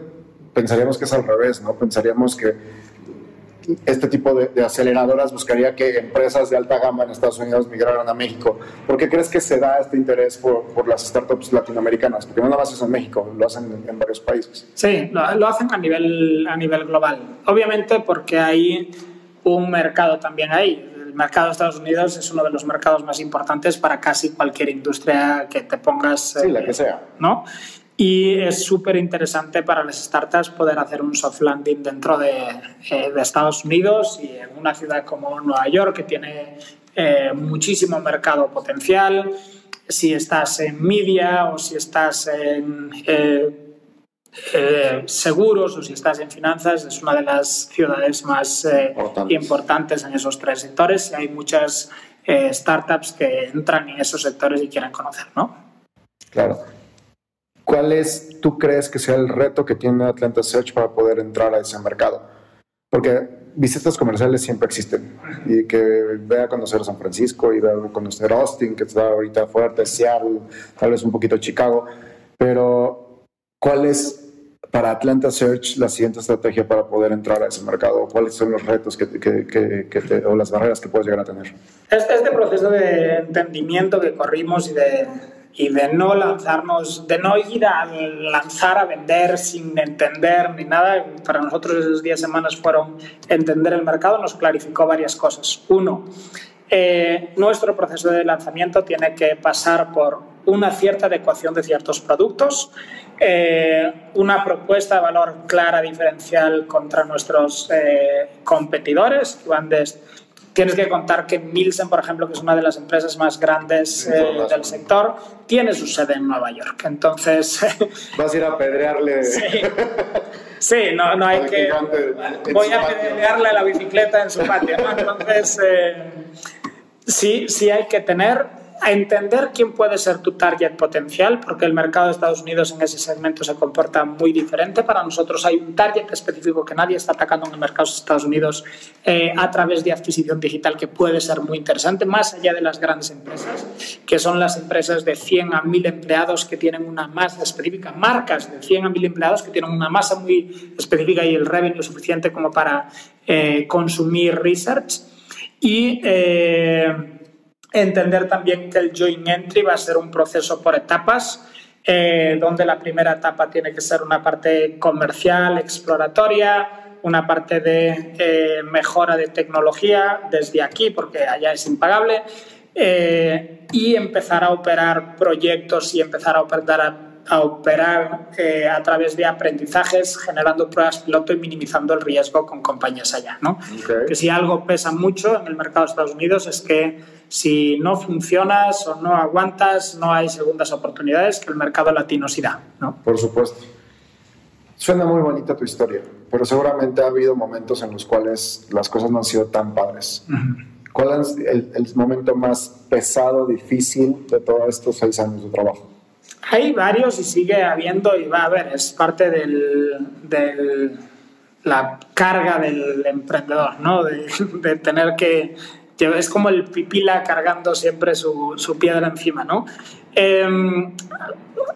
pensaríamos que es al revés, ¿no? Pensaríamos que este tipo de, aceleradoras buscaría que empresas de alta gama en Estados Unidos migraran a México. ¿Por qué crees que se da este interés por, por las startups latinoamericanas? Porque no lo haces en México, lo hacen en, varios países. Sí, lo, lo, hacen a nivel, a nivel global. Obviamente porque hay un mercado también ahí el mercado de Estados Unidos es uno de los mercados más importantes para casi cualquier industria que te pongas. Sí, la que eh, sea. ¿no? Y es súper interesante para las startups poder hacer un soft landing dentro de, eh, de, Estados Unidos y en una ciudad como Nueva York que tiene eh, muchísimo mercado potencial. Si estás en media o si estás en eh, seguros o si estás en finanzas, es una de las ciudades más eh, importantes en esos tres sectores y hay muchas eh, startups que entran en esos sectores y quieren conocer, ¿no? Claro. ¿Cuál es, tú crees que sea el reto que tiene Atlanta Search para poder entrar a ese mercado? Porque visitas comerciales siempre existen y que vea a conocer San Francisco y vea a conocer Austin, que está ahorita fuerte, Seattle, tal vez un poquito Chicago, pero ¿cuál es para Atlanta Search la siguiente estrategia para poder entrar a ese mercado? ¿Cuáles son los retos que, que, que, o las barreras que puedes llegar a tener? Este, este proceso de entendimiento que corrimos y de, y de no lanzarnos, de no ir a lanzar a vender sin entender ni nada, para nosotros esos 10 semanas fueron entender el mercado, nos clarificó varias cosas. Uno, eh, nuestro proceso de lanzamiento tiene que pasar por una cierta adecuación de ciertos productos eh, una propuesta de valor clara, diferencial contra nuestros eh, competidores. tienes que contar que Nielsen, por ejemplo, que es una de las empresas más grandes eh, del sector, tiene su sede en Nueva York. Entonces... Vas a ir a pedrearle... Sí. no, no hay que... Voy a pedrearle la bicicleta en su patio. Entonces, sí, sí hay que tener a entender quién puede ser tu target potencial, porque el mercado de Estados Unidos en ese segmento se comporta muy diferente. Para nosotros hay un target específico que nadie está atacando en el mercado de Estados Unidos eh, a través de adquisición digital que puede ser muy interesante, más allá de las grandes empresas, que son las empresas de 100 a 1000 empleados que tienen una masa específica, marcas de 100 a 1000 empleados que tienen una masa muy específica y el revenue suficiente como para eh, consumir research. Y eh, entender también que el joint entry va a ser un proceso por etapas, eh, donde la primera etapa tiene que ser una parte comercial, exploratoria, una parte de eh, mejora de tecnología desde aquí, porque allá es impagable, eh, y empezar a operar proyectos y empezar a operar a, operar a través de aprendizajes, generando pruebas piloto y minimizando el riesgo con compañías allá. ¿no? Que si algo pesa mucho en el mercado de Estados Unidos es que si no funcionas o no aguantas, no hay segundas oportunidades que el mercado latino sí da. ¿no? Por supuesto. Suena muy bonita tu historia, pero seguramente ha habido momentos en los cuales las cosas no han sido tan padres. ¿Cuál es el, momento más pesado, difícil de todos estos seis años de trabajo? Hay varios y sigue habiendo y va a haber, es parte del, del la carga del emprendedor, ¿no? de, de tener que es como el pipila cargando siempre su, su piedra encima, ¿no? Em,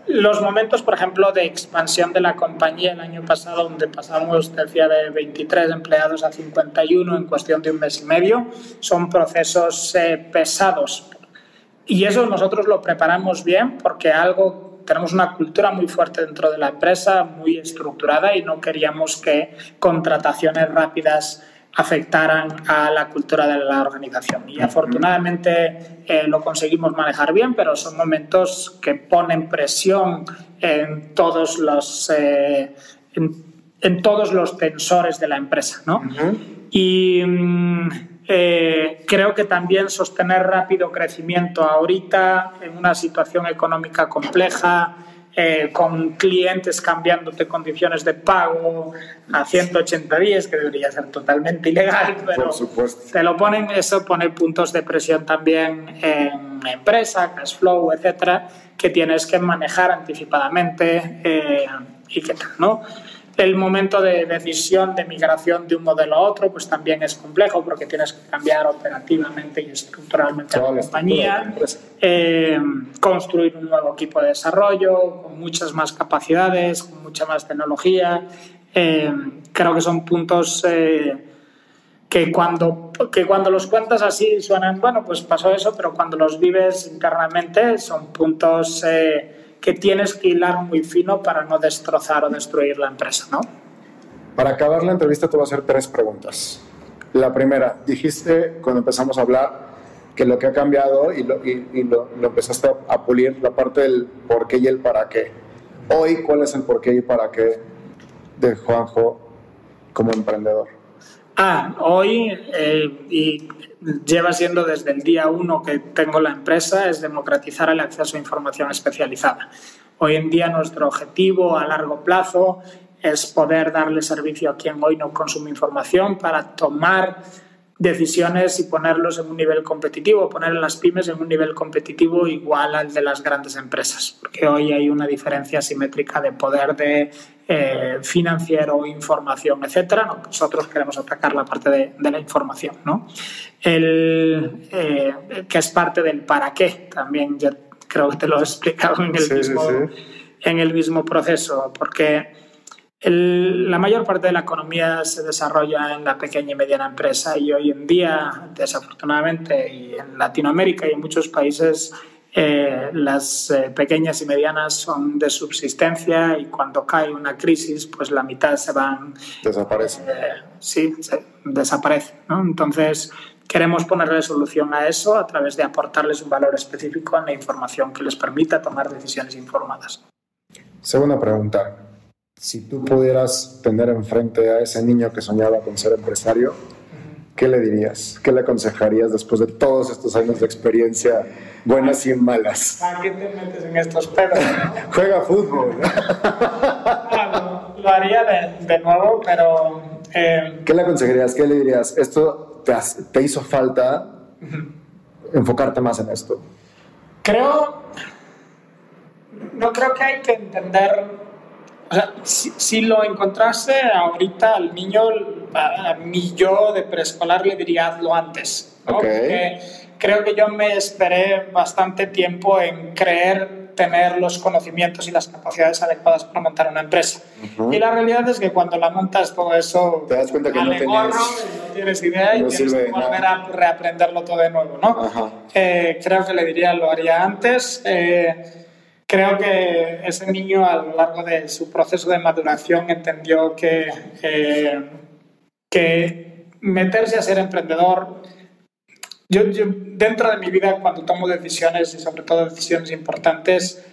los momentos, por ejemplo, de expansión de la compañía el año pasado, donde pasamos, decía, de 23 empleados a 51 en cuestión de un mes y medio, son procesos eh, pesados. Y eso nosotros lo preparamos bien porque algo tenemos una cultura muy fuerte dentro de la empresa, muy estructurada y no queríamos que contrataciones rápidas afectaran a la cultura de la organización. Y afortunadamente eh, lo conseguimos manejar bien, pero son momentos que ponen presión en todos los, eh, en, todos los tensores de la empresa. ¿no? Y mm, eh, creo que también sostener rápido crecimiento ahorita en una situación económica compleja, eh, con clientes cambiándote condiciones de pago a 180 días, que debería ser totalmente ilegal, pero te lo ponen, eso pone puntos de presión también en empresa, cash flow, etcétera, que tienes que manejar anticipadamente eh, y qué tal, ¿no? El momento de decisión de migración de un modelo a otro, pues también es complejo porque tienes que cambiar operativamente y estructuralmente la compañía, eh, construir un nuevo equipo de desarrollo con muchas más capacidades, con mucha más tecnología. Eh, creo que son puntos eh, que, cuando, que cuando los cuentas así suenan, bueno, pues pasó eso, pero cuando los vives internamente son puntos que tienes que hilar muy fino para no destrozar o destruir la empresa, ¿no? Para acabar la entrevista te voy a hacer tres preguntas. La primera, dijiste cuando empezamos a hablar que lo que ha cambiado y lo, y, lo, empezaste a pulir, la parte del por qué y el para qué. Hoy, ¿cuál es el por qué y para qué de Juanjo como emprendedor? Ah, hoy, eh, y lleva siendo desde el día uno que tengo la empresa, es democratizar el acceso a información especializada. Hoy en día nuestro objetivo a largo plazo es poder darle servicio a quien hoy no consume información para tomar decisiones y ponerlos en un nivel competitivo, poner a las pymes en un nivel competitivo igual al de las grandes empresas, porque hoy hay una diferencia simétrica de poder de eh, financiero, información, etcétera. Nosotros queremos atacar la parte de, la información, ¿no? El, eh, que es parte del para qué, también ya creo que te lo he explicado en el, mismo, En el mismo proceso, porque la mayor parte de la economía se desarrolla en la pequeña y mediana empresa y hoy en día, desafortunadamente, y en Latinoamérica y en muchos países, eh, las eh, pequeñas y medianas son de subsistencia y cuando cae una crisis, pues la mitad se van... Desaparece. Eh, sí, desaparece. ¿no? Entonces, queremos ponerle solución a eso a través de aportarles un valor específico en la información que les permita tomar decisiones informadas. Segunda pregunta si tú pudieras tener enfrente a ese niño que soñaba con ser empresario, ¿qué le dirías? ¿Qué le aconsejarías después de todos estos años de experiencia, buenas y malas? ¿A qué te metes en estos pedos? Juega fútbol. lo, haría de, nuevo, pero... Eh, ¿Qué le aconsejarías? ¿Qué le dirías? Esto te, te hizo falta enfocarte más en esto. Creo, no creo que hay que entender, o sea, si, lo encontraste ahorita al niño, a, mi yo de preescolar le diría hazlo antes, ¿no? Porque creo que yo me esperé bastante tiempo en creer tener los conocimientos y las capacidades adecuadas para montar una empresa. Y la realidad es que cuando la montas todo eso, te das cuenta que no, no, tienes idea y tienes que volver a reaprenderlo todo de nuevo. ¿no? Eh, creo que le diría, lo haría antes. Eh, creo que ese niño a lo largo de su proceso de maduración entendió que, eh, que meterse a ser emprendedor yo, dentro de mi vida, cuando tomo decisiones y sobre todo decisiones importantes,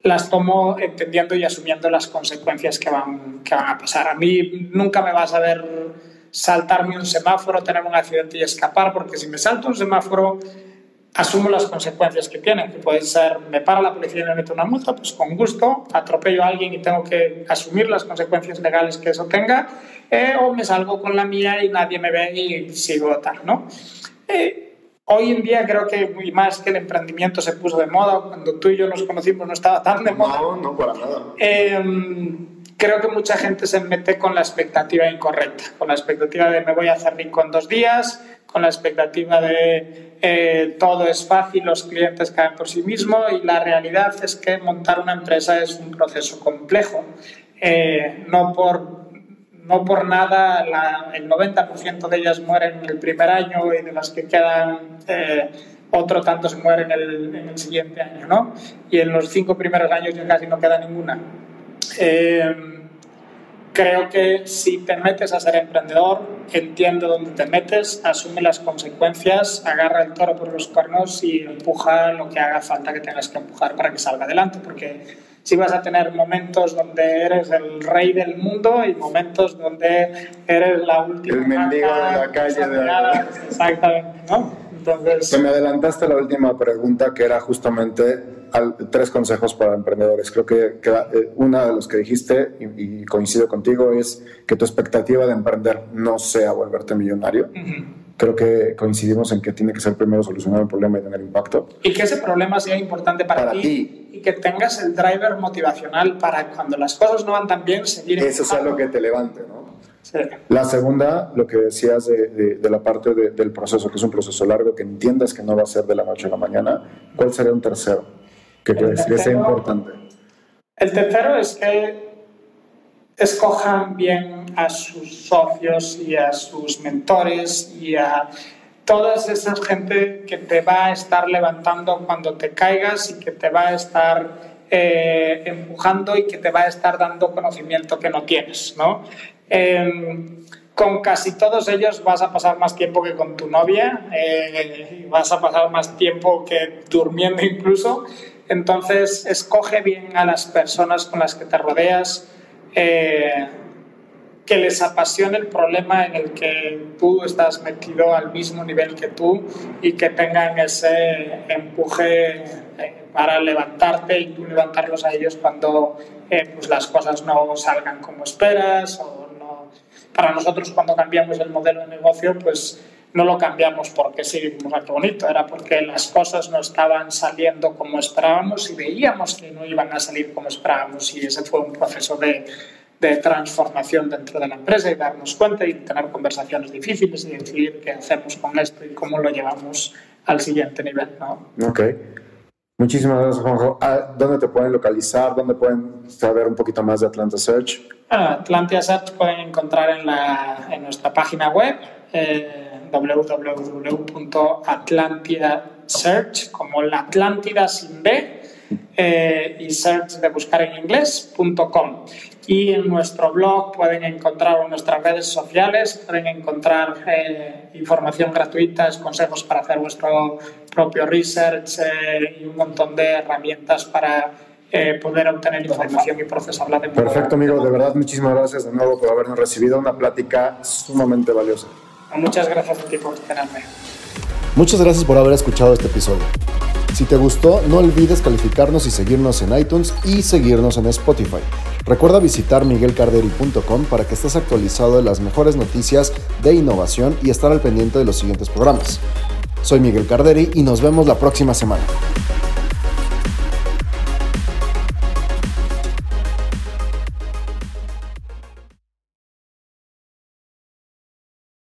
las tomo entendiendo y asumiendo las consecuencias que van, que van a pasar. A mí nunca me vas a ver saltarme un semáforo, tener un accidente y escapar, porque si me salto un semáforo, asumo las consecuencias que tiene, que puede ser, me para la policía y me mete una multa, pues con gusto, atropello a alguien y tengo que asumir las consecuencias legales que eso tenga, eh, o me salgo con la mía y nadie me ve y sigo tal, ¿no? Eh, Hoy en día creo que muy más que el emprendimiento se puso de moda, cuando tú y yo nos conocimos no estaba tan de moda. No, no, para nada. Em, creo que mucha gente se mete con la expectativa incorrecta, con la expectativa de me voy a hacer rico en dos días, con la expectativa de eh, todo es fácil, los clientes caen por sí mismos y la realidad es que montar una empresa es un proceso complejo. Eh, no por no por nada el 90% de ellas mueren en el primer año y de las que quedan eh, otro tanto se mueren en el, siguiente año, ¿no? Y en los cinco primeros años ya casi no queda ninguna. Eh, creo que si te metes a ser emprendedor, entiende dónde te metes, asume las consecuencias, agarra el toro por los cuernos y empuja lo que haga falta que tengas que empujar para que salga adelante, porque si vas a tener momentos donde eres el rey del mundo y momentos donde eres la última. El mendigo de la calle. De... Exactamente, ¿no? Entonces. Se me adelantaste la última pregunta que era justamente tres consejos para emprendedores. Creo que, que eh, una de los que dijiste, y, coincido contigo, es que tu expectativa de emprender no sea volverte millonario. Creo que coincidimos en que tiene que ser primero solucionar el problema y tener impacto. Y que ese problema sea importante para, ti y que tengas el driver motivacional para cuando las cosas no van tan bien seguir. Eso es lo que te levante, ¿no? Sí. La segunda, lo que decías de, de, la parte del proceso, que es un proceso largo, que entiendas que no va a ser de la noche a la mañana. ¿Cuál sería un tercero que crees que sea importante? El tercero es que escojan bien a sus socios y a sus mentores y a toda esa gente que te va a estar levantando cuando te caigas y que te va a estar eh, empujando y que te va a estar dando conocimiento que no tienes, ¿no? Em, con casi todos ellos vas a pasar más tiempo que con tu novia, eh, vas a pasar más tiempo que durmiendo incluso. Entonces, escoge bien a las personas con las que te rodeas. Eh, que les apasione el problema en el que tú estás metido al mismo nivel que tú y que tengan ese empuje eh, para levantarte y tú levantarlos a ellos cuando eh, pues las cosas no salgan como esperas o no. Para nosotros cuando cambiamos el modelo de negocio, pues no lo cambiamos porque sí, un rato bonito, era porque las cosas no estaban saliendo como esperábamos y veíamos que no iban a salir como esperábamos y ese fue un proceso de de transformación dentro de la empresa y darnos cuenta y tener conversaciones difíciles y decidir qué hacemos con esto y cómo lo llevamos al siguiente nivel. ¿no? Ok. Muchísimas gracias, Juanjo. Ah, ¿Dónde te pueden localizar? ¿Dónde pueden saber un poquito más de Atlanta Search? Ah, Atlanta Search pueden encontrar en, la, en nuestra página web eh, www.atlantidasearch, como la Atlántida sin B, eh, y search de buscar en inglés.com. Y en nuestro blog pueden encontrar, en nuestras redes sociales, pueden encontrar eh, información gratuita, consejos para hacer vuestro propio research eh, y un montón de herramientas para poder obtener información y procesarla de Perfecto, amigo. De verdad, muchísimas gracias de nuevo por habernos recibido una plática sumamente valiosa. Muchas gracias a ti por tenerme. Muchas gracias por haber escuchado este episodio. Si te gustó, no olvides calificarnos y seguirnos en iTunes y seguirnos en Spotify. Recuerda visitar miguelcarderi.com para que estés actualizado de las mejores noticias de innovación y estar al pendiente de los siguientes programas. Soy Miguel Carderi y nos vemos la próxima semana.